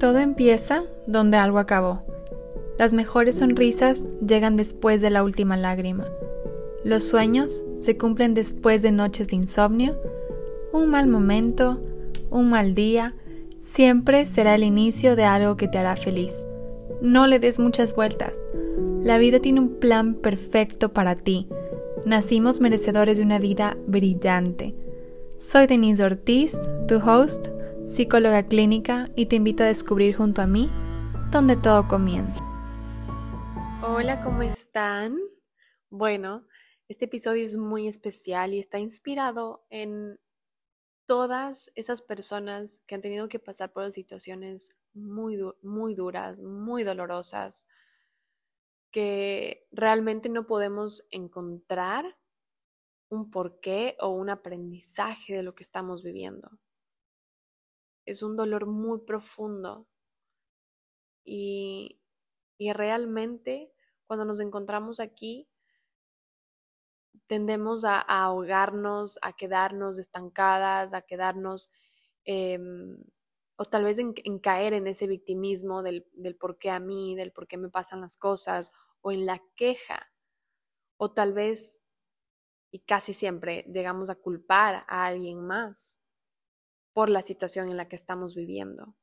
Todo empieza donde algo acabó. Las mejores sonrisas llegan después de la última lágrima. Los sueños se cumplen después de noches de insomnio. Un mal momento, un mal día, siempre será el inicio de algo que te hará feliz. No le des muchas vueltas. La vida tiene un plan perfecto para ti. Nacimos merecedores de una vida brillante. Soy Denise Ortiz, tu host psicóloga clínica, y te invito a descubrir junto a mí donde todo comienza. Hola, ¿cómo están? Bueno, este episodio es muy especial y está inspirado en todas esas personas que han tenido que pasar por situaciones muy, muy duras, muy dolorosas, que realmente no podemos encontrar un porqué o un aprendizaje de lo que estamos viviendo es un dolor muy profundo. Y, y realmente cuando nos encontramos aquí tendemos a, ahogarnos, a quedarnos estancadas, a quedarnos em, o tal vez en, caer en ese victimismo del, del por qué a mí, del por qué me pasan las cosas o en la queja o tal vez y casi siempre llegamos a culpar a alguien más por la situación en la que estamos viviendo.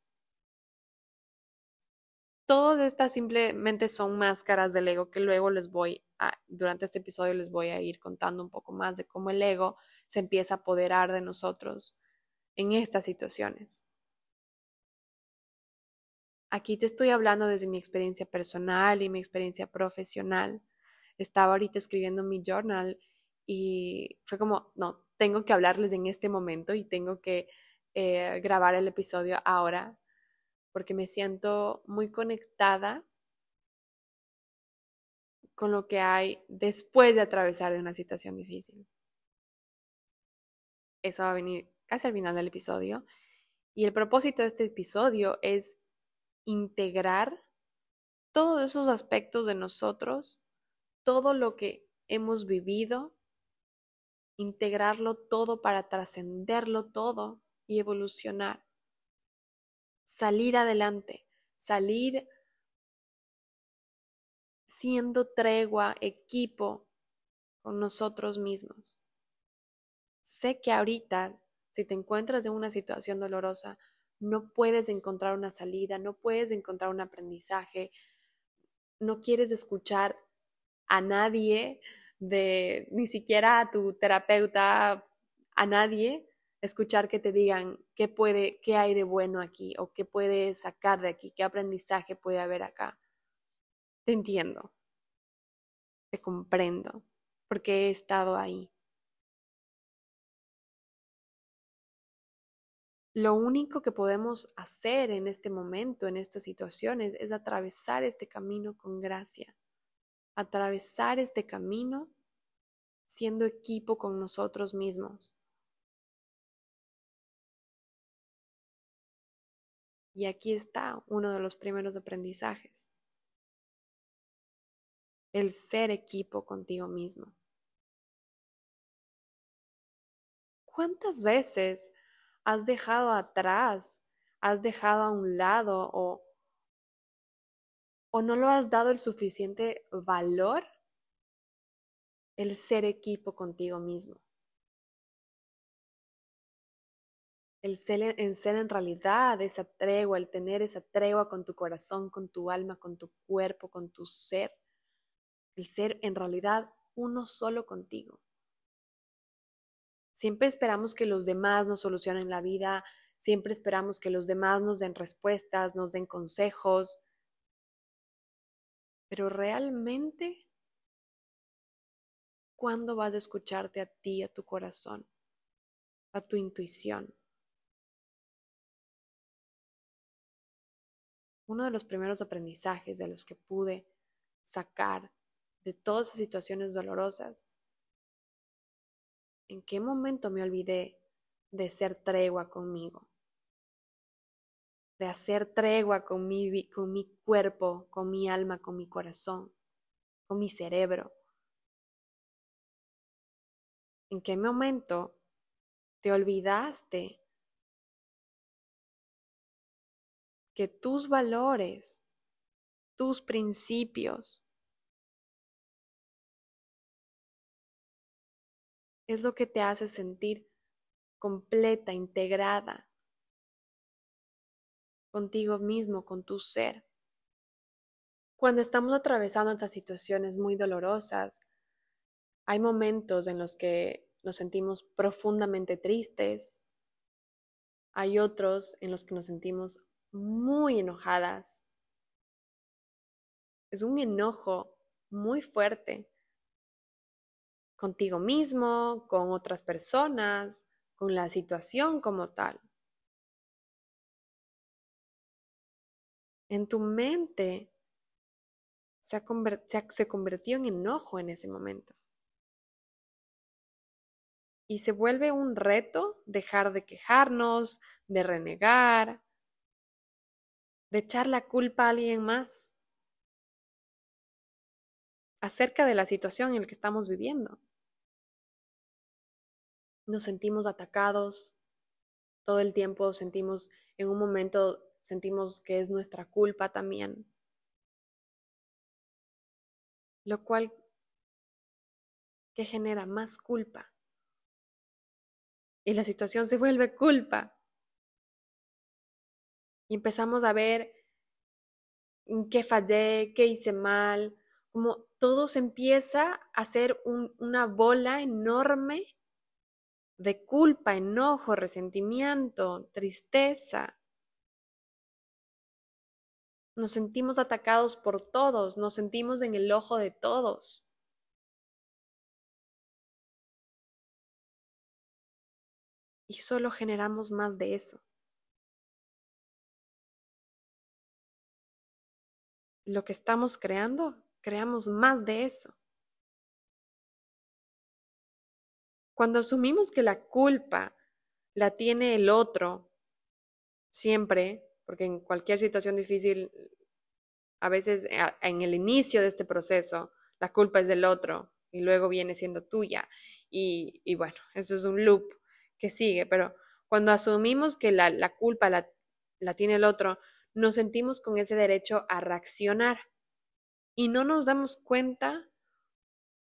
Todas estas simplemente son máscaras del ego que luego les voy a, durante este episodio les voy a ir contando un poco más de cómo el ego se empieza a apoderar de nosotros en estas situaciones. Aquí te estoy hablando desde mi experiencia personal y mi experiencia profesional. Estaba ahorita escribiendo mi journal y fue como, no, tengo que hablarles en este momento y tengo que eh, grabar el episodio ahora porque me siento muy conectada con lo que hay después de atravesar de una situación difícil. Eso va a venir casi al final del episodio. Y el propósito de este episodio es integrar todos esos aspectos de nosotros, todo lo que hemos vivido, integrarlo todo para trascenderlo todo y evolucionar. Salir adelante, salir siendo tregua, equipo con nosotros mismos. Sé que ahorita, si te encuentras en una situación dolorosa, no puedes encontrar una salida, no puedes encontrar un aprendizaje, no quieres escuchar a nadie, de ni siquiera a tu terapeuta, a nadie, escuchar que te digan qué puede, qué hay de bueno aquí o qué puedes sacar de aquí, qué aprendizaje puede haber acá. Te entiendo, te comprendo, porque he estado ahí. Lo único que podemos hacer en este momento, en estas situaciones, es atravesar este camino con gracia, atravesar este camino siendo equipo con nosotros mismos Y aquí está uno de los primeros aprendizajes. El ser equipo contigo mismo. ¿Cuántas veces has dejado atrás, has dejado a un lado o, o no lo has dado el suficiente valor el ser equipo contigo mismo? El ser, en ser en realidad esa tregua, el tener esa tregua con tu corazón, con tu alma, con tu cuerpo, con tu ser, el ser en realidad uno solo contigo. Siempre esperamos que los demás nos solucionen la vida, siempre esperamos que los demás nos den respuestas, nos den consejos, pero realmente, ¿cuándo vas a escucharte a ti, a tu corazón, a tu intuición? Uno de los primeros aprendizajes de los que pude sacar de todas esas situaciones dolorosas, ¿en qué momento me olvidé de ser tregua conmigo? De hacer tregua con mi, con mi cuerpo, con mi alma, con mi corazón, con mi cerebro. ¿En qué momento te olvidaste que tus valores, tus principios, es lo que te hace sentir completa, integrada contigo mismo, con tu ser. Cuando estamos atravesando estas situaciones muy dolorosas, hay momentos en los que nos sentimos profundamente tristes, hay otros en los que nos sentimos muy enojadas. Es un enojo muy fuerte contigo mismo, con otras personas, con la situación como tal. En tu mente se, se, convirtió en enojo en ese momento. Y se vuelve un reto dejar de quejarnos, de renegar, de echar la culpa a alguien más acerca de la situación en la que estamos viviendo nos sentimos atacados, todo el tiempo sentimos, en un momento sentimos que es nuestra culpa también, lo cual que genera más culpa. Y la situación se vuelve culpa. Y empezamos a ver qué fallé, qué hice mal, como todo se empieza a hacer una bola enorme de culpa, enojo, resentimiento, tristeza. Nos sentimos atacados por todos, nos sentimos en el ojo de todos. Y solo generamos más de eso. Lo que estamos creando, creamos más de eso. Cuando asumimos que la culpa la tiene el otro, siempre, porque en cualquier situación difícil, a veces eh, en el inicio de este proceso, la culpa es del otro y luego viene siendo tuya. Y, bueno, eso es un loop que sigue, pero cuando asumimos que la, la culpa la, la tiene el otro, nos sentimos con ese derecho a reaccionar y no nos damos cuenta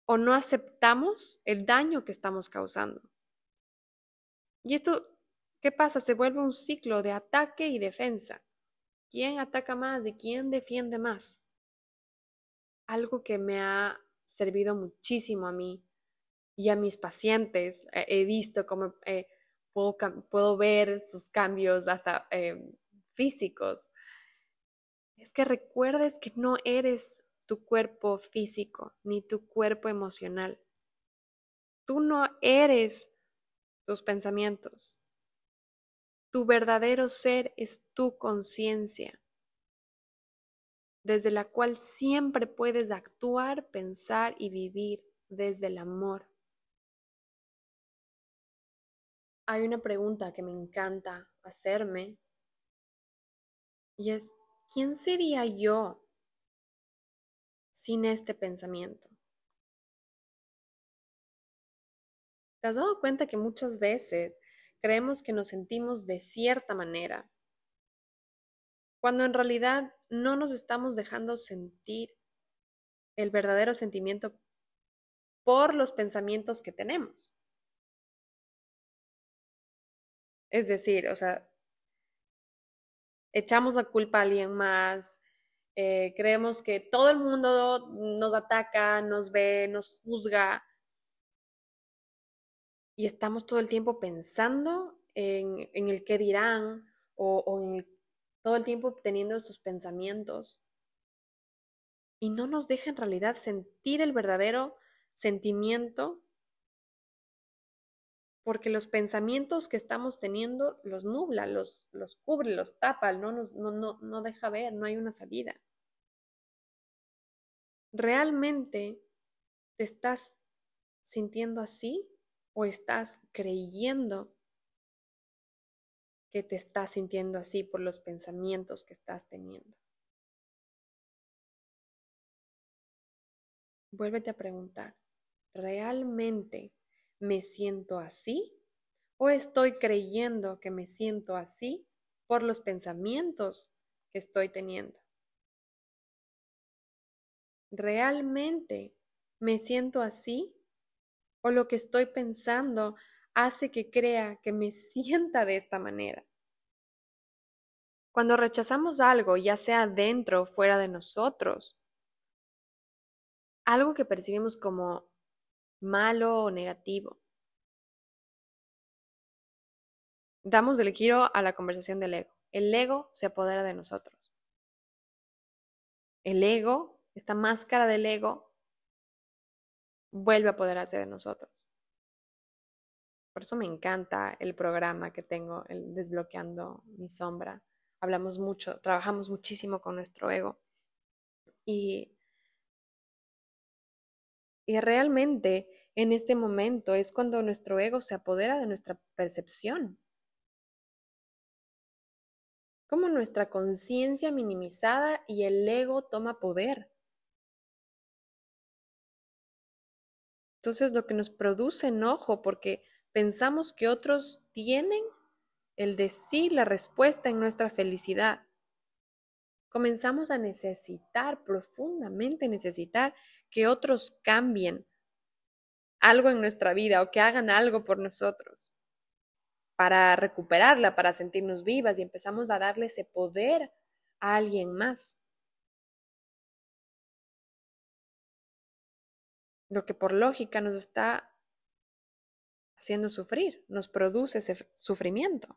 o no aceptamos el daño que estamos causando. Y esto, ¿qué pasa? Se vuelve un ciclo de ataque y defensa. ¿Quién ataca más y quién defiende más? Algo que me ha servido muchísimo a mí y a mis pacientes. He visto cómo eh, puedo, ver sus cambios hasta eh, físicos. Es que recuerdes que no eres tu cuerpo físico ni tu cuerpo emocional. Tú no eres tus pensamientos. Tu verdadero ser es tu conciencia, desde la cual siempre puedes actuar, pensar y vivir desde el amor. Hay una pregunta que me encanta hacerme y es, ¿quién sería yo sin este pensamiento. ¿Te has dado cuenta que muchas veces creemos que nos sentimos de cierta manera, cuando en realidad no nos estamos dejando sentir el verdadero sentimiento por los pensamientos que tenemos? Es decir, o sea, echamos la culpa a alguien más, eh, creemos que todo el mundo nos ataca, nos ve, nos juzga. Y estamos todo el tiempo pensando en, el qué dirán o, en todo el tiempo teniendo estos pensamientos. Y no nos deja en realidad sentir el verdadero sentimiento porque los pensamientos que estamos teniendo los nubla, los, los cubre, los tapa, no, nos, no, no, no deja ver, no hay una salida. ¿Realmente te estás sintiendo así o estás creyendo que te estás sintiendo así por los pensamientos que estás teniendo? Vuélvete a preguntar, ¿realmente me siento así? ¿O estoy creyendo que me siento así por los pensamientos estoy teniendo. ¿Realmente me siento así? ¿O lo que estoy pensando hace que crea que me sienta de esta manera? Cuando rechazamos algo, ya sea dentro o fuera de nosotros, algo que percibimos como malo o negativo, damos el giro a la conversación del ego. El ego se apodera de nosotros. El ego, esta máscara del ego, vuelve a apoderarse de nosotros. Por eso me encanta el programa que tengo, el Desbloqueando mi sombra. Hablamos mucho, trabajamos muchísimo con nuestro ego. Y, y realmente en este momento es cuando nuestro ego se apodera de nuestra percepción como nuestra conciencia minimizada y el ego toma poder. Entonces lo que nos produce enojo porque pensamos que otros tienen el decir la respuesta en nuestra felicidad. Comenzamos a necesitar, profundamente necesitar, que otros cambien algo en nuestra vida o que hagan algo por nosotros para recuperarla, para sentirnos vivas y empezamos a darle ese poder a alguien más. Lo que por lógica nos está haciendo sufrir, nos produce ese sufrimiento.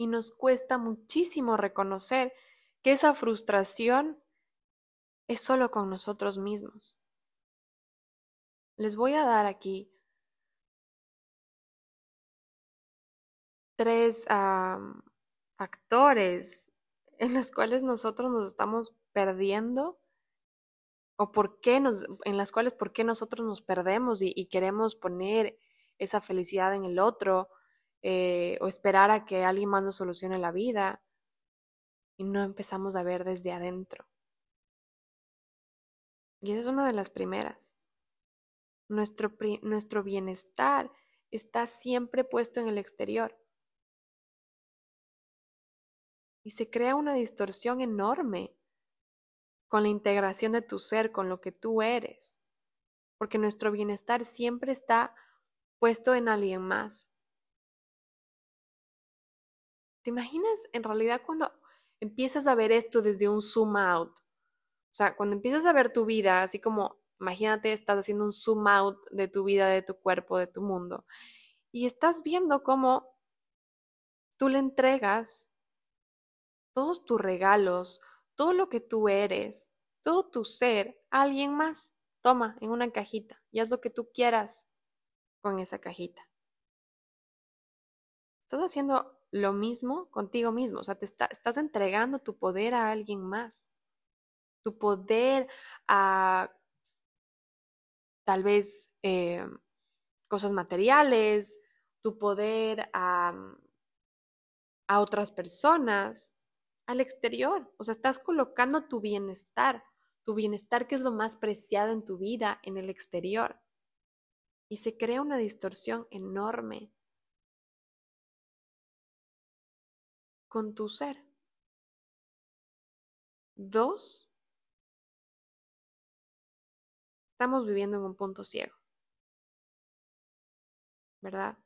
Y nos cuesta muchísimo reconocer que esa frustración es solo con nosotros mismos. Les voy a dar aquí tres factores en los cuales nosotros nos estamos perdiendo o por qué en las cuales por qué nosotros nos perdemos y, queremos poner esa felicidad en el otro eh, o esperar a que alguien más nos solucione la vida y no empezamos a ver desde adentro. Y esa es una de las primeras. Nuestro, nuestro bienestar está siempre puesto en el exterior y se crea una distorsión enorme con la integración de tu ser, con lo que tú eres, porque nuestro bienestar siempre está puesto en alguien más. ¿Te imaginas en realidad cuando empiezas a ver esto desde un zoom out? O sea, cuando empiezas a ver tu vida, así como, imagínate, estás haciendo un zoom out de tu vida, de tu cuerpo, de tu mundo, y estás viendo cómo tú le entregas todos tus regalos, todo lo que tú eres, todo tu ser a alguien más. Toma en una cajita y haz lo que tú quieras con esa cajita. Estás haciendo lo mismo contigo mismo, o sea, te estás entregando tu poder a alguien más, tu poder a tal vez eh, cosas materiales, tu poder a, a otras personas, al exterior. O sea, estás colocando tu bienestar, tu bienestar que es lo más preciado en tu vida, en el exterior. Y se crea una distorsión enorme con tu ser. Dos, estamos viviendo en un punto ciego. ¿Verdad?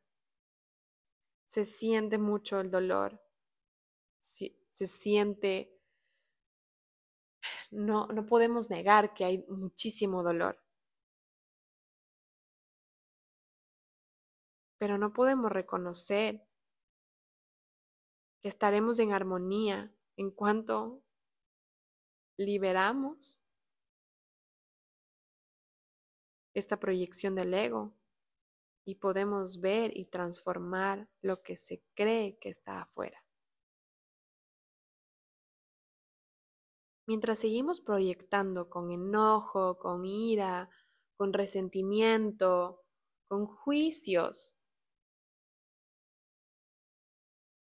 Se siente mucho el dolor, se siente, no, no podemos negar que hay muchísimo dolor. Pero no podemos reconocer que estaremos en armonía en cuanto liberamos esta proyección del ego y podemos ver y transformar lo que se cree que está afuera. Mientras seguimos proyectando con enojo, con ira, con resentimiento, con juicios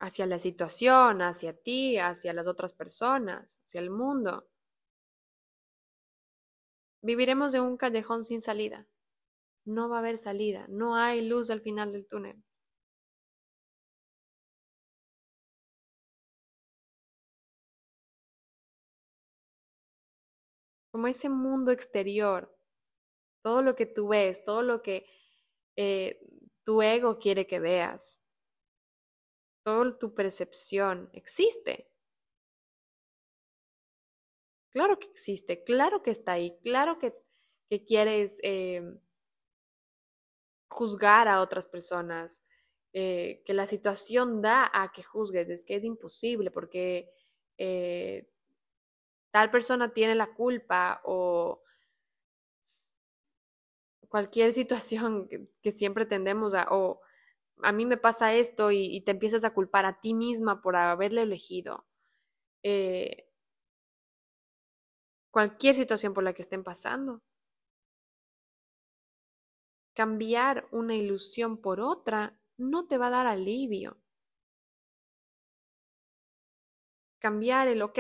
hacia la situación, hacia ti, hacia las otras personas, hacia el mundo. Viviremos de un callejón sin salida. No va a haber salida, no hay luz al final del túnel. Como ese mundo exterior, todo lo que tú ves, todo lo que eh, tu ego quiere que veas, toda tu percepción existe. Claro que existe, claro que está ahí, claro que, quieres eh, juzgar a otras personas, eh, que la situación da a que juzgues, es que es imposible porque eh, tal persona tiene la culpa o cualquier situación que, siempre tendemos a, o a mí me pasa esto y, te empiezas a culpar a ti misma por haberle elegido. Eh, cualquier situación por la que estén pasando. Cambiar una ilusión por otra no te va a dar alivio. Cambiar el, ok,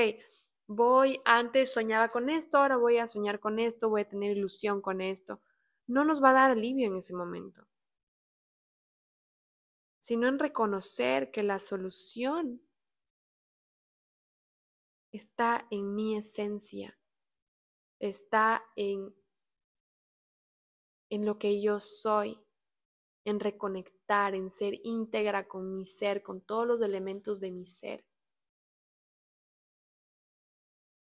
voy, antes soñaba con esto, ahora voy a soñar con esto, voy a tener ilusión con esto. No nos va a dar alivio en ese momento, sino en reconocer que la solución está en mi esencia, está en, en lo que yo soy, en reconectar, en ser íntegra con mi ser, con todos los elementos de mi ser.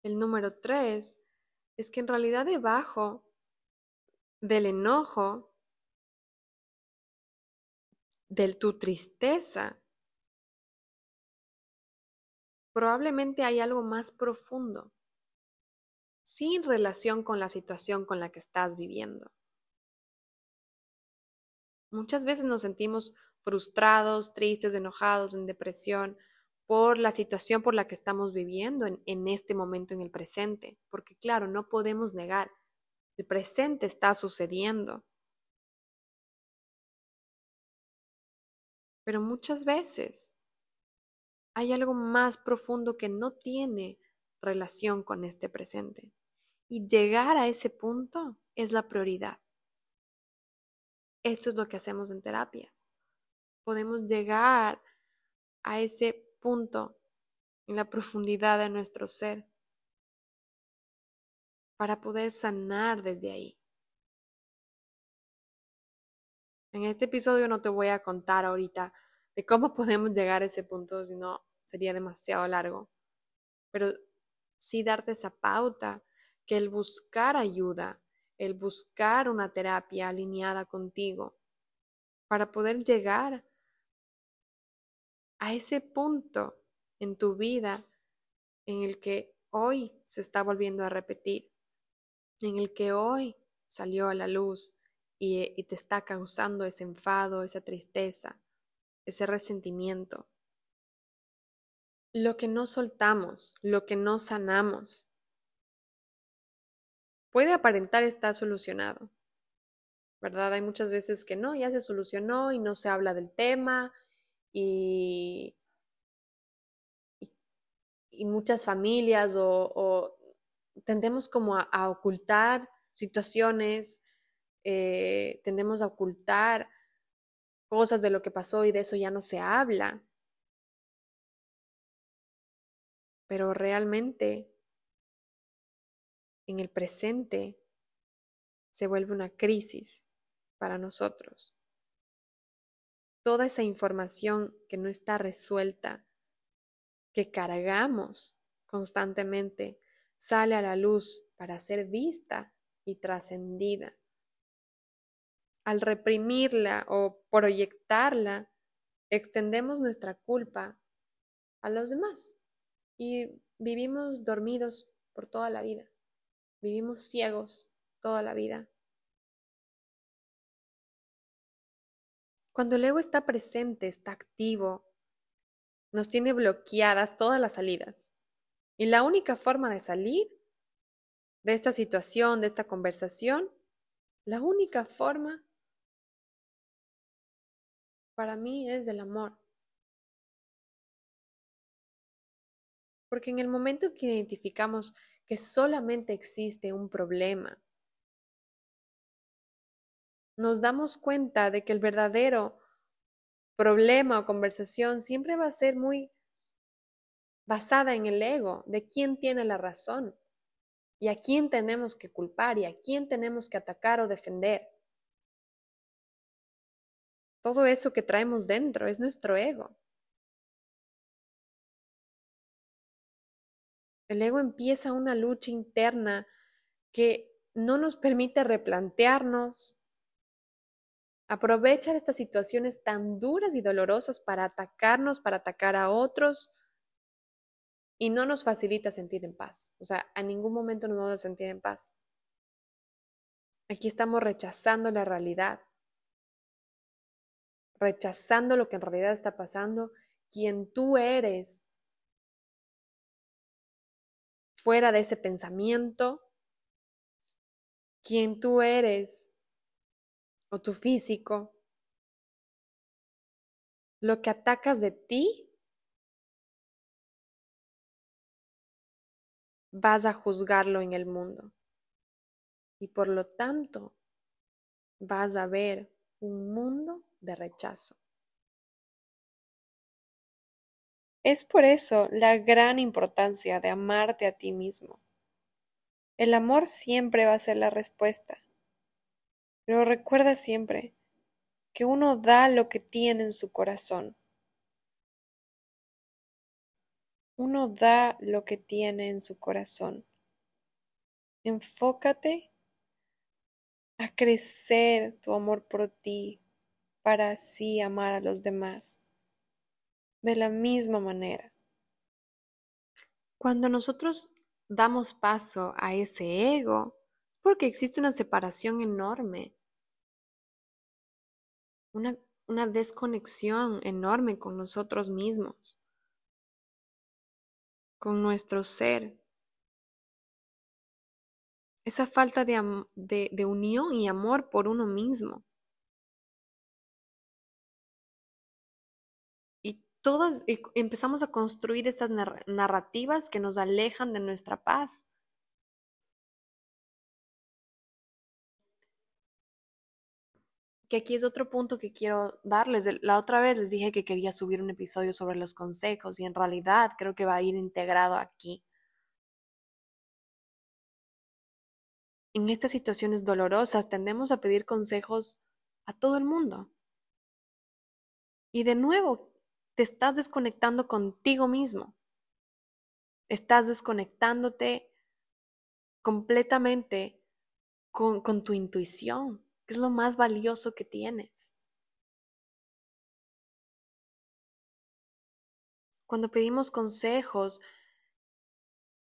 El número tres es que en realidad debajo del enojo, de tu tristeza, probablemente hay algo más profundo, sin relación con la situación con la que estás viviendo. Muchas veces nos sentimos frustrados, tristes, enojados, en depresión, por la situación por la que estamos viviendo en, este momento, en el presente, porque claro, no podemos negar, el presente está sucediendo. Pero muchas veces hay algo más profundo que no tiene relación con este presente. Y llegar a ese punto es la prioridad. Esto es lo que hacemos en terapias. Podemos llegar a ese punto en la profundidad de nuestro ser para poder sanar desde ahí. En este episodio no te voy a contar ahorita de cómo podemos llegar a ese punto, si no sería demasiado largo, pero sí darte esa pauta que el buscar ayuda, el buscar una terapia alineada contigo, para poder llegar a ese punto en tu vida en el que hoy se está volviendo a repetir, en el que hoy salió a la luz y, te está causando ese enfado, esa tristeza, ese resentimiento. Lo que no soltamos, lo que no sanamos, puede aparentar estar solucionado, ¿verdad? Hay muchas veces que no, ya se solucionó y no se habla del tema y, y, muchas familias o, tendemos como a, ocultar situaciones, eh, tendemos a ocultar cosas de lo que pasó y de eso ya no se habla. Pero realmente en el presente se vuelve una crisis para nosotros toda esa información que no está resuelta, que cargamos constantemente, sale a la luz para ser vista y trascendida. Al reprimirla o proyectarla, extendemos nuestra culpa a los demás y vivimos dormidos por toda la vida, vivimos ciegos toda la vida. Cuando el ego está presente, está activo, nos tiene bloqueadas todas las salidas. Y la única forma de salir de esta situación, de esta conversación, la única forma para mí es del amor. Porque en el momento que identificamos que solamente existe un problema, nos damos cuenta de que el verdadero problema o conversación siempre va a ser muy basada en el ego, de quién tiene la razón. y a quién tenemos que culpar y a quién tenemos que atacar o defender. Todo eso que traemos dentro es nuestro ego. El ego empieza una lucha interna que no nos permite replantearnos, aprovechar estas situaciones tan duras y dolorosas para atacarnos, para atacar a otros, y no nos facilita sentir en paz. O sea, a ningún momento nos vamos a sentir en paz. Aquí estamos rechazando la realidad, rechazando lo que en realidad está pasando, quien tú eres fuera de ese pensamiento, quien tú eres o tu físico, lo que atacas de ti, vas a juzgarlo en el mundo. Y por lo tanto, vas a ver un mundo de rechazo. Es por eso la gran importancia de amarte a ti mismo. El amor siempre va a ser la respuesta. Pero recuerda siempre que uno da lo que tiene en su corazón. Uno da lo que tiene en su corazón. Enfócate a crecer tu amor por ti para así amar a los demás de la misma manera. Cuando nosotros damos paso a ese ego, es porque existe una separación enorme, una, una desconexión enorme con nosotros mismos, con nuestro ser. Esa falta de, de unión y amor por uno mismo. todas empezamos a construir estas narrativas que nos alejan de nuestra paz. Que aquí es otro punto que quiero darles. La otra vez les dije que quería subir un episodio sobre los consejos y en realidad creo que va a ir integrado aquí. En estas situaciones dolorosas tendemos a pedir consejos a todo el mundo. Y de nuevo, te estás desconectando contigo mismo. Estás desconectándote completamente con, con tu intuición, que es lo más valioso que tienes. Cuando pedimos consejos,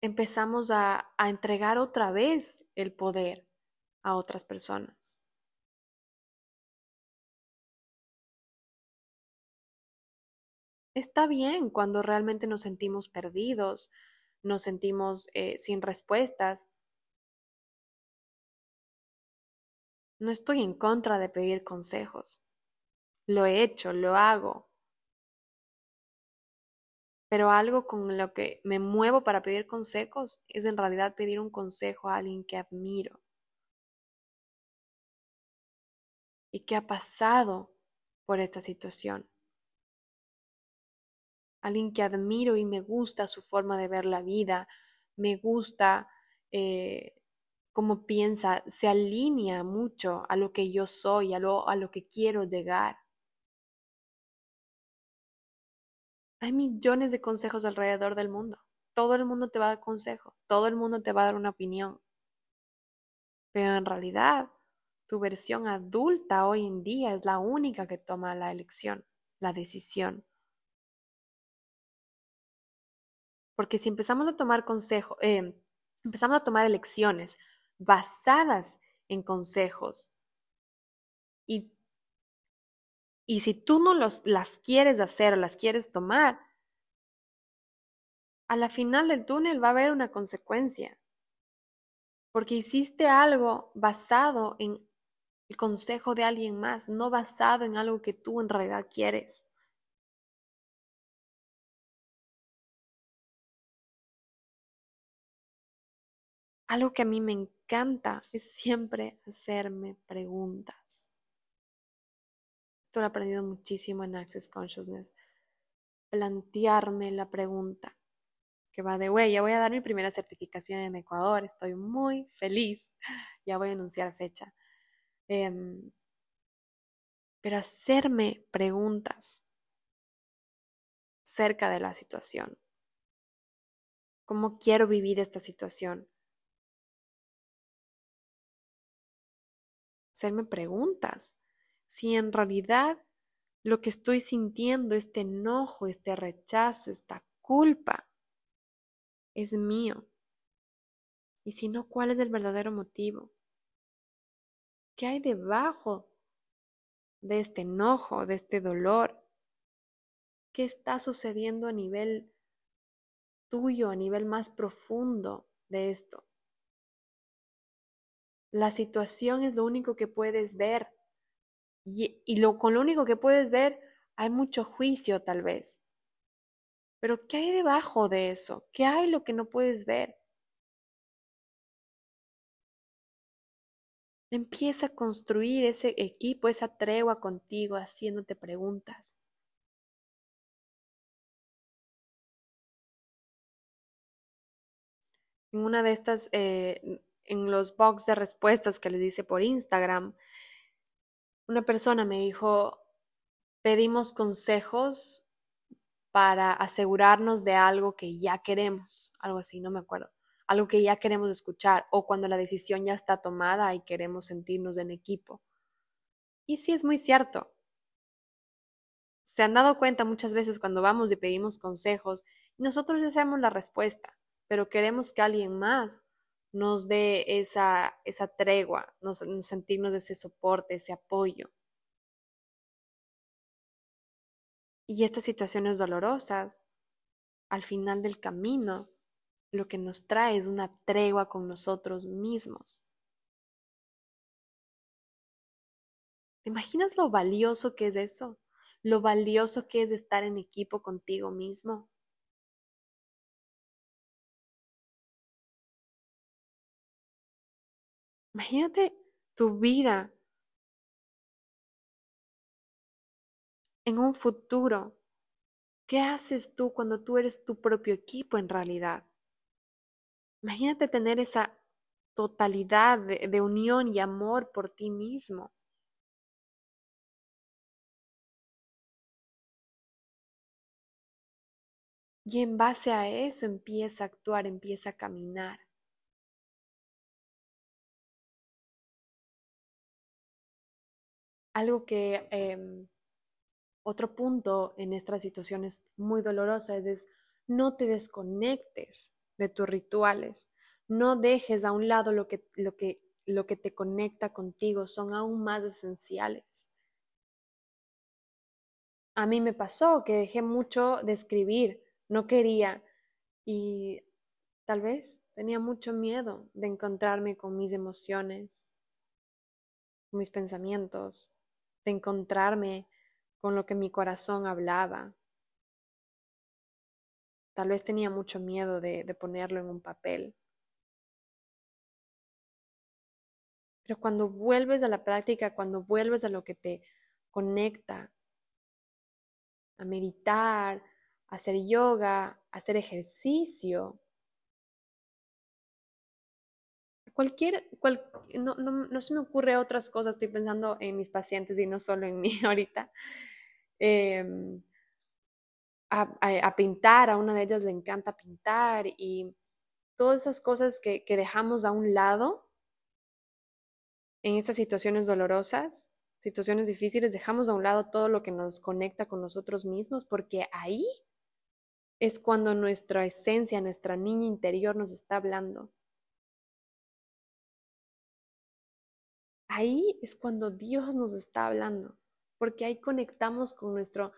empezamos a, a entregar otra vez el poder a otras personas. Está bien cuando realmente nos sentimos perdidos, nos sentimos eh, sin respuestas. No estoy en contra de pedir consejos. Lo he hecho, lo hago. Pero algo con lo que me muevo para pedir consejos es en realidad pedir un consejo a alguien que admiro y que ha pasado por esta situación alguien que admiro y me gusta su forma de ver la vida, me gusta eh, cómo piensa, se alinea mucho a lo que yo soy, a lo, a lo que quiero llegar. Hay millones de consejos alrededor del mundo. Todo el mundo te va a dar consejo, todo el mundo te va a dar una opinión. Pero en realidad, tu versión adulta hoy en día es la única que toma la elección, la decisión. Porque si empezamos a tomar consejo, em, empezamos a tomar elecciones basadas en consejos y, y si tú no las quieres hacer o las quieres tomar, a la final del túnel va a haber una consecuencia. Porque hiciste algo basado en el consejo de alguien más, no basado en algo que tú en realidad quieres. Algo que a mí me encanta es siempre hacerme preguntas. Lo he aprendido muchísimo en Access Consciousness. Plantearme la pregunta, que va de, güey, ya voy a dar mi primera certificación en Ecuador, estoy muy feliz, ya voy a anunciar fecha. Em, pero hacerme preguntas cerca de la situación. ¿Cómo quiero vivir esta situación? Hacerme preguntas. Si en realidad lo que estoy sintiendo, este enojo, este rechazo, esta culpa, es mío. Y si no, ¿cuál es el verdadero motivo? ¿Qué hay debajo de este enojo, de este dolor? ¿Qué está sucediendo a nivel tuyo, a nivel más profundo de esto? La situación es lo único que puedes ver. Y, lo, con lo único que puedes ver hay mucho juicio tal vez. Pero ¿qué hay debajo de eso? ¿Qué hay lo que no puedes ver? Empieza a construir ese equipo, esa tregua contigo, haciéndote preguntas. En una de estas, eh, en los box de respuestas que les dice por Instagram, una persona me dijo, pedimos consejos para asegurarnos de algo que ya queremos, algo así, no me acuerdo, algo que ya queremos escuchar o cuando la decisión ya está tomada y queremos sentirnos en equipo. Y sí es muy cierto. Se han dado cuenta muchas veces cuando vamos y pedimos consejos, nosotros ya sabemos la respuesta, pero queremos que alguien más nos dé esa, esa tregua, nos, sentirnos ese soporte, ese apoyo. Y estas situaciones dolorosas, al final del camino, lo que nos trae es una tregua con nosotros mismos. ¿Te imaginas lo valioso que es eso? Lo valioso que es estar en equipo contigo mismo. Imagínate tu vida en un futuro. ¿Qué haces tú cuando tú eres tu propio equipo en realidad? Imagínate tener esa totalidad de, unión y amor por ti mismo. Y en base a eso empieza a actuar, empieza a caminar. Algo que em, otro punto en estas situaciones muy dolorosas es no te desconectes de tus rituales, no dejes a un lado lo que, lo que, lo que te conecta contigo, son aún más esenciales. A mí me pasó que dejé mucho de escribir, no quería y tal vez tenía mucho miedo de encontrarme con mis emociones, mis pensamientos, de encontrarme con lo que mi corazón hablaba. Tal vez tenía mucho miedo de, ponerlo en un papel. Pero cuando vuelves a la práctica, cuando vuelves a lo que te conecta, a meditar, a hacer yoga, a hacer ejercicio, cualquier, no, no, se me ocurre otras cosas, estoy pensando en mis pacientes y no solo en mí ahorita. Em, a, pintar, a una de ellas le encanta pintar y todas esas cosas que, que dejamos a un lado en estas situaciones dolorosas, situaciones difíciles, dejamos a un lado todo lo que nos conecta con nosotros mismos porque ahí es cuando nuestra esencia, nuestra niña interior nos está hablando. Ahí es cuando Dios nos está hablando, porque ahí conectamos con nuestro,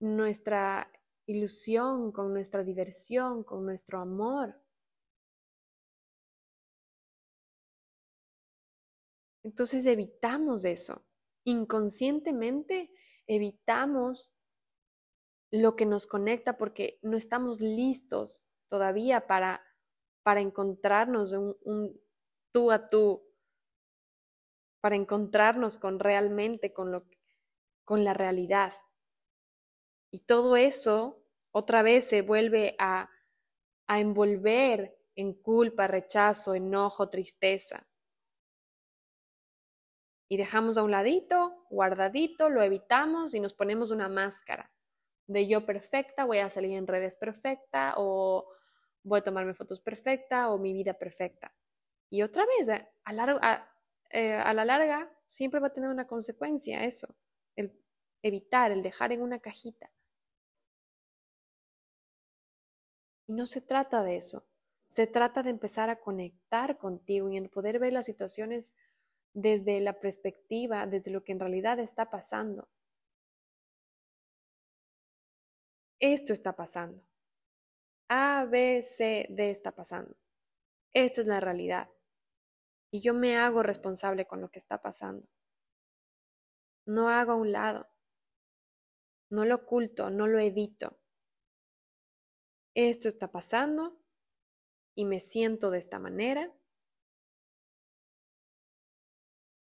nuestra ilusión, con nuestra diversión, con nuestro amor. Entonces evitamos eso. Inconscientemente evitamos lo que nos conecta porque no estamos listos todavía para, para encontrarnos un, un tú a tú para encontrarnos con realmente, con, lo, con la realidad. Y todo eso otra vez se vuelve a, a envolver en culpa, rechazo, enojo, tristeza. Y dejamos a un ladito, guardadito, lo evitamos y nos ponemos una máscara de yo perfecta, voy a salir en redes perfecta o voy a tomarme fotos perfecta o mi vida perfecta. Y otra vez, a, eh, a la larga, siempre va a tener una consecuencia eso, el evitar, el dejar en una cajita. Y no se trata de eso. Se trata de empezar a conectar contigo y en poder ver las situaciones desde la perspectiva, desde lo que en realidad está pasando. Esto está pasando. A, B, C, D está pasando. Esta es la realidad. Y yo me hago responsable con lo que está pasando. No hago a un lado. No lo oculto, no lo evito. Esto está pasando y me siento de esta manera.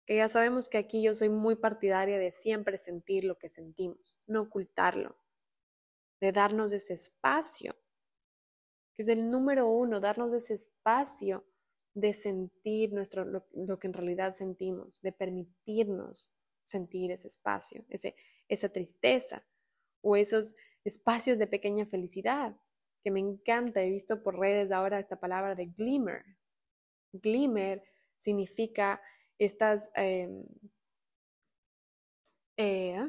Que ya sabemos que aquí yo soy muy partidaria de siempre sentir lo que sentimos, no ocultarlo, de darnos ese espacio, que es el número uno, darnos ese espacio de sentir nuestro, lo, que en realidad sentimos, de permitirnos sentir ese espacio, ese, esa tristeza o esos espacios de pequeña felicidad que me encanta. He visto por redes ahora esta palabra de glimmer. Glimmer significa estas, em, eh,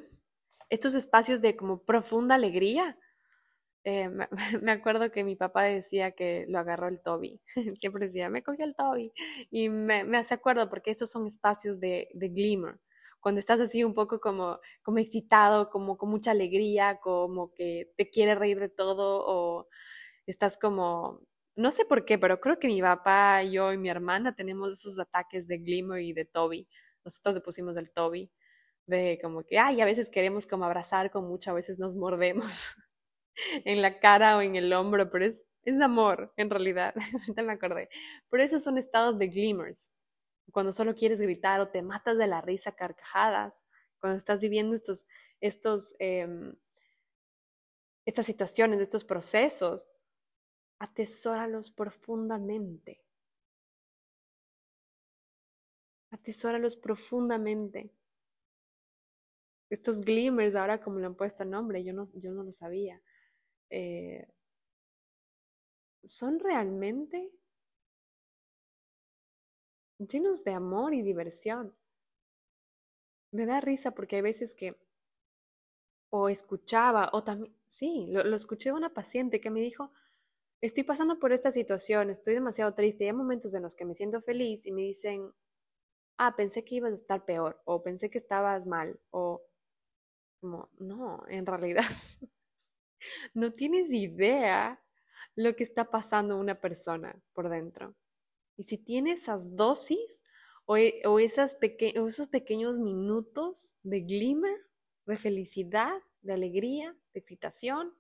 estos espacios de como profunda alegría. Eh, me, acuerdo que mi papá decía que lo agarró el Toby. Siempre decía, me cogió el Toby. Y me, hace acuerdo porque estos son espacios de, de glimmer cuando estás así un poco como, como excitado, como con mucha alegría, como que te quiere reír de todo o estás como, no sé por qué, pero creo que mi papá, yo y mi hermana tenemos esos ataques de Glimmer y de Toby. Nosotros le pusimos del Toby, de como que, ay, a veces queremos como abrazar con mucho, a veces nos mordemos en la cara o en el hombro, pero es, es amor, en realidad. Ahorita me acordé. Pero esos son estados de glimmers cuando solo quieres gritar o te matas de la risa carcajadas, cuando estás viviendo estos, estos, em, estas situaciones, estos procesos, atesóralos profundamente. Atesóralos profundamente. Estos glimmers, ahora como le han puesto nombre, yo no, yo no lo sabía. Eh, son realmente llenos de amor y diversión. Me da risa porque hay veces que o escuchaba, o también, sí, lo, escuché de una paciente que me dijo, estoy pasando por esta situación, estoy demasiado triste, y hay momentos en los que me siento feliz y me dicen, ah, pensé que ibas a estar peor, o pensé que estabas mal, o como, no, en realidad, no tienes idea lo que está pasando una persona por dentro. Y si tiene esas dosis o, e, esas esos pequeños minutos de glimmer, de felicidad, de alegría, de excitación,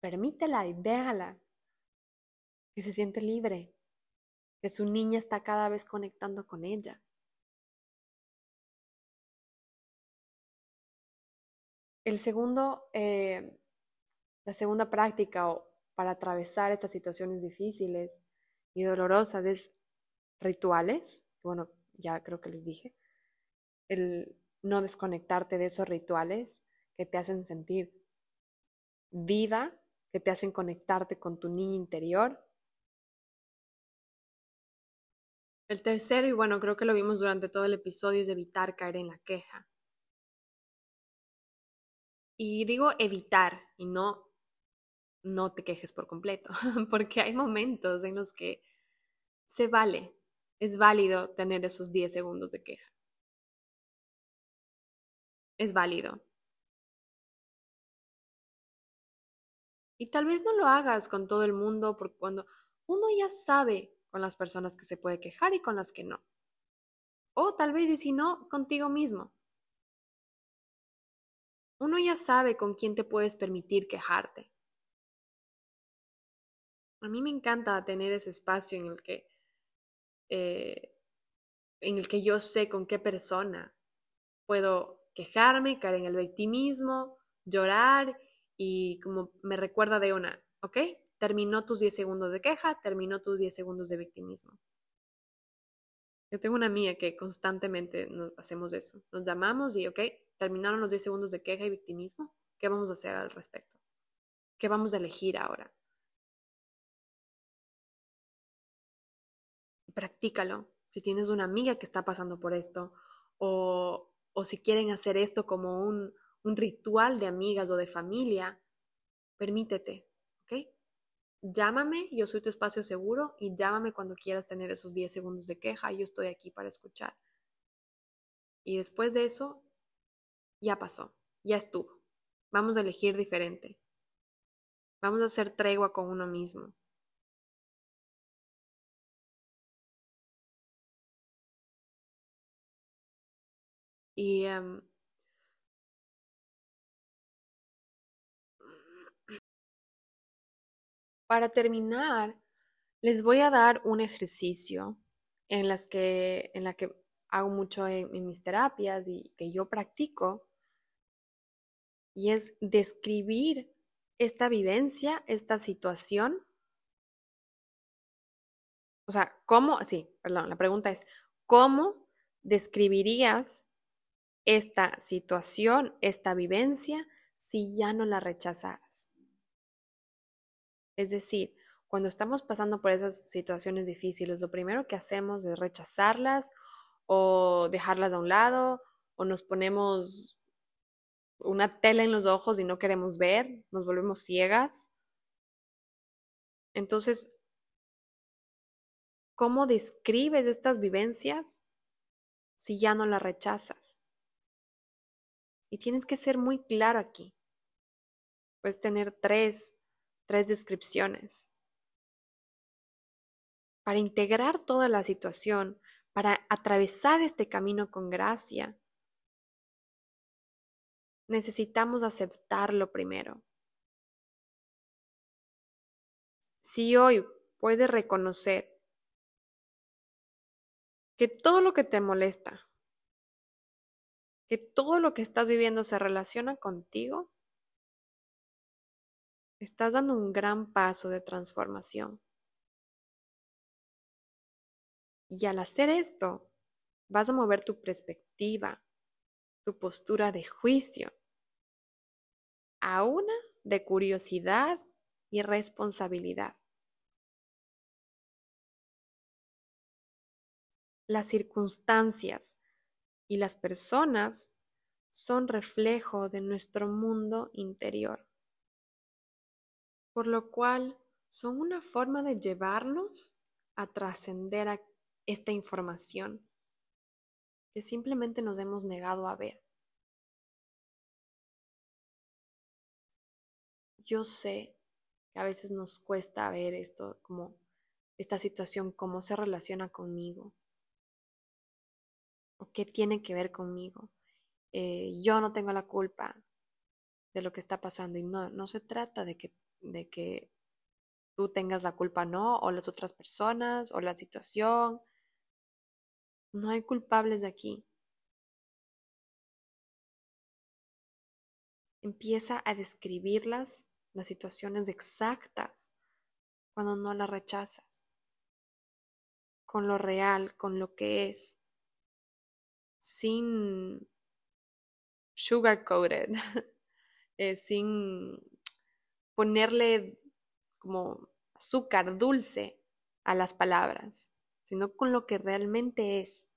permítela y déjala que se siente libre, que su niña está cada vez conectando con ella. El segundo, eh, la segunda práctica para atravesar estas situaciones difíciles y dolorosas es rituales, bueno, ya creo que les dije, el no desconectarte de esos rituales que te hacen sentir viva, que te hacen conectarte con tu niño interior. El tercero, y bueno, creo que lo vimos durante todo el episodio, es evitar caer en la queja. Y digo evitar y no no te quejes por completo, porque hay momentos en los que se vale, es válido tener esos 10 segundos de queja. Es válido. Y tal vez no lo hagas con todo el mundo, porque cuando uno ya sabe con las personas que se puede quejar y con las que no. O tal vez, y si no, contigo mismo. Uno ya sabe con quién te puedes permitir quejarte. A mí me encanta tener ese espacio en el que, eh, en el que yo sé con qué persona puedo quejarme, caer en el victimismo, llorar y como me recuerda de una, ¿ok? terminó tus 10 segundos de queja, terminó tus 10 segundos de victimismo. Yo tengo una amiga que constantemente nos hacemos eso. Nos llamamos y, ok, terminaron los 10 segundos de queja y victimismo. ¿Qué vamos a hacer al respecto? ¿Qué vamos a elegir ahora? Practícalo. Si tienes una amiga que está pasando por esto o, o si quieren hacer esto como un, un ritual de amigas o de familia, permítete, ¿ok? Llámame, yo soy tu espacio seguro y llámame cuando quieras tener esos 10 segundos de queja, yo estoy aquí para escuchar. Y después de eso, ya pasó, ya estuvo. Vamos a elegir diferente. Vamos a hacer tregua con uno mismo. Y em, Para terminar, les voy a dar un ejercicio en, las que, en la que hago mucho en, mis terapias y que yo practico, y es describir esta vivencia, esta situación. O sea, ¿cómo? Sí, perdón, la pregunta es, ¿cómo describirías esta situación, esta vivencia, si ya no la rechazaras? Es decir, cuando estamos pasando por esas situaciones difíciles, lo primero que hacemos es rechazarlas o dejarlas a un lado o nos ponemos una tela en los ojos y no queremos ver, nos volvemos ciegas. Entonces, ¿cómo describes estas vivencias si ya no las rechazas? Y tienes que ser muy claro aquí. Puedes tener tres tres descripciones. Para integrar toda la situación, para atravesar este camino con gracia, necesitamos aceptarlo primero. Si hoy puedes reconocer que todo lo que te molesta, que todo lo que estás viviendo se relaciona contigo, Estás dando un gran paso de transformación. Y al hacer esto, vas a mover tu perspectiva, tu postura de juicio, a una de curiosidad y responsabilidad. Las circunstancias y las personas son reflejo de nuestro mundo interior por lo cual son una forma de llevarnos a trascender esta información que simplemente nos hemos negado a ver. Yo sé que a veces nos cuesta ver esto, como esta situación, cómo se relaciona conmigo, o qué tiene que ver conmigo. Eh, yo no tengo la culpa de lo que está pasando y no, no se trata de que de que tú tengas la culpa, no, o las otras personas, o la situación. No hay culpables de aquí. Empieza a describirlas, las situaciones exactas, cuando no las rechazas, con lo real, con lo que es, sin sugar coated, eh, sin ponerle como azúcar dulce a las palabras, sino con lo que realmente es.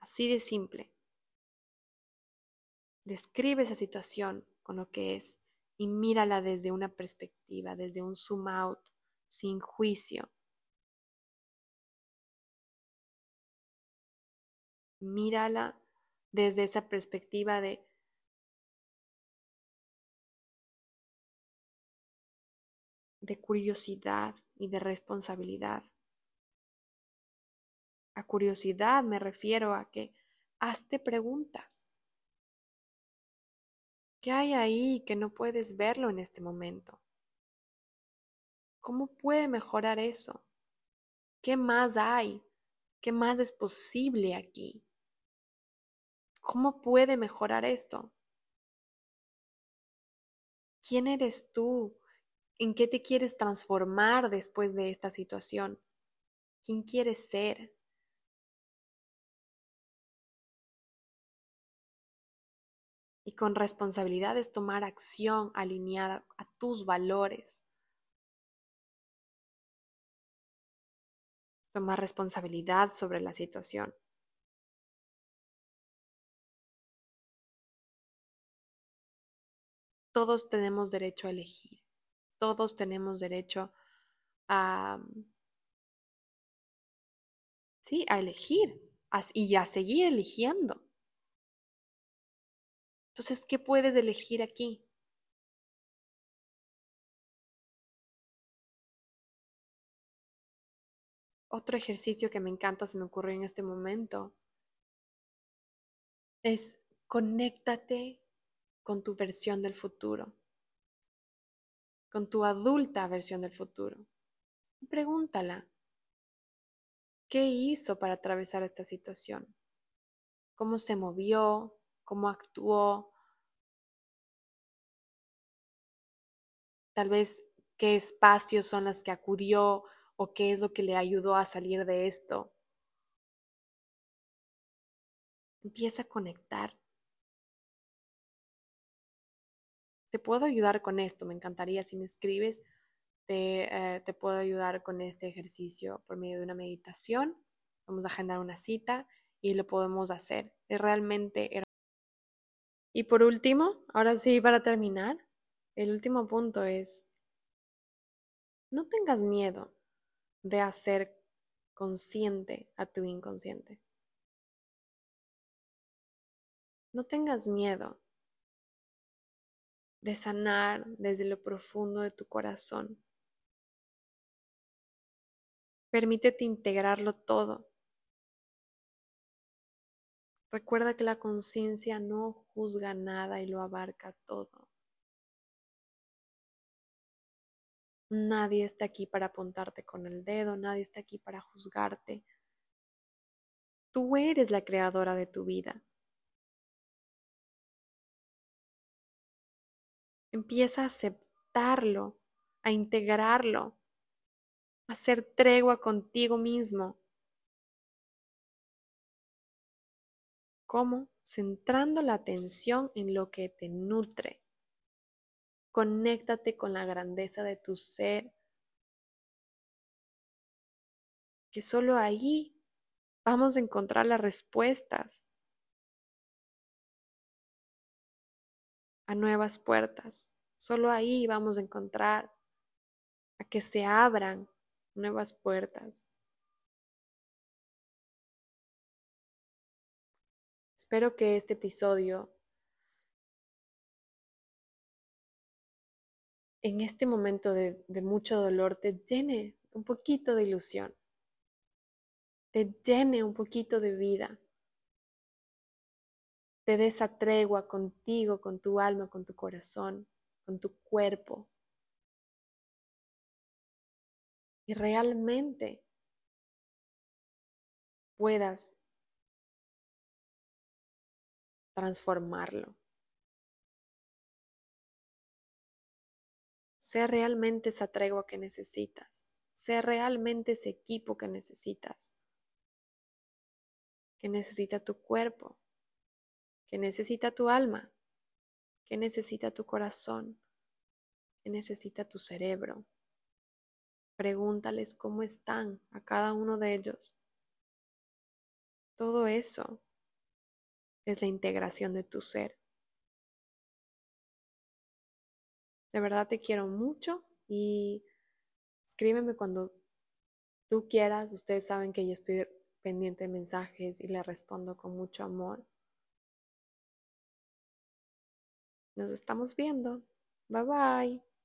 Así de simple. Describe esa situación con lo que es y mírala desde una perspectiva, desde un zoom out, sin juicio. Mírala desde esa perspectiva de de curiosidad y de responsabilidad. A curiosidad me refiero a que hazte preguntas. ¿Qué hay ahí que no puedes verlo en este momento? ¿Cómo puede mejorar eso? ¿Qué más hay? ¿Qué más es posible aquí? ¿Cómo puede mejorar esto? ¿Quién eres tú? ¿En qué te quieres transformar después de esta situación? ¿Quién quieres ser? Y con responsabilidad es tomar acción alineada a tus valores. Tomar responsabilidad sobre la situación. Todos tenemos derecho a elegir. Todos tenemos derecho a ¿sí? A elegir y a seguir eligiendo. Entonces, ¿qué puedes elegir aquí? Otro ejercicio que me encanta, se me ocurrió en este momento, es conéctate con tu versión del futuro, con tu adulta versión del futuro. Pregúntala, ¿Qué hizo para atravesar esta situación? ¿Cómo se movió? ¿Cómo actuó? Tal vez qué espacios son los que acudió o qué es lo que le ayudó a salir de esto. Empieza a conectar. Te puedo ayudar con esto, me encantaría si me escribes te, eh, puedo ayudar con este ejercicio por medio de una meditación. Vamos a agendar una cita y lo podemos hacer. Es realmente... Y por último, ahora sí, para terminar, el último punto es, no tengas miedo de hacer consciente a tu inconsciente. No tengas miedo de sanar desde lo profundo de tu corazón Permítete integrarlo todo. Recuerda que la conciencia no juzga nada y lo abarca todo. Nadie está aquí para apuntarte con el dedo, nadie está aquí para juzgarte. Tú eres la creadora de tu vida. Empieza a aceptarlo, a integrarlo hacer tregua contigo mismo. ¿Cómo? Centrando la atención en lo que te nutre. Conéctate con la grandeza de tu ser. Que solo ahí vamos a encontrar las respuestas a nuevas puertas. Solo ahí vamos a encontrar a que se abran nuevas puertas. Espero que este episodio, en este momento de, mucho dolor, te llene un poquito de ilusión, te llene un poquito de vida, te esa tregua contigo, con tu alma, con tu corazón, con tu cuerpo. y realmente puedas transformarlo. Sé realmente esa tregua que necesitas. Sé realmente ese equipo que necesitas. Que necesita tu cuerpo. Que necesita tu alma. Que necesita tu corazón. Que necesita tu cerebro. Pregúntales cómo están a cada uno de ellos. Todo eso es la integración de tu ser. De verdad te quiero mucho y escríbeme cuando tú quieras. Ustedes saben que yo estoy pendiente de mensajes y le respondo con mucho amor. Nos estamos viendo. Bye bye.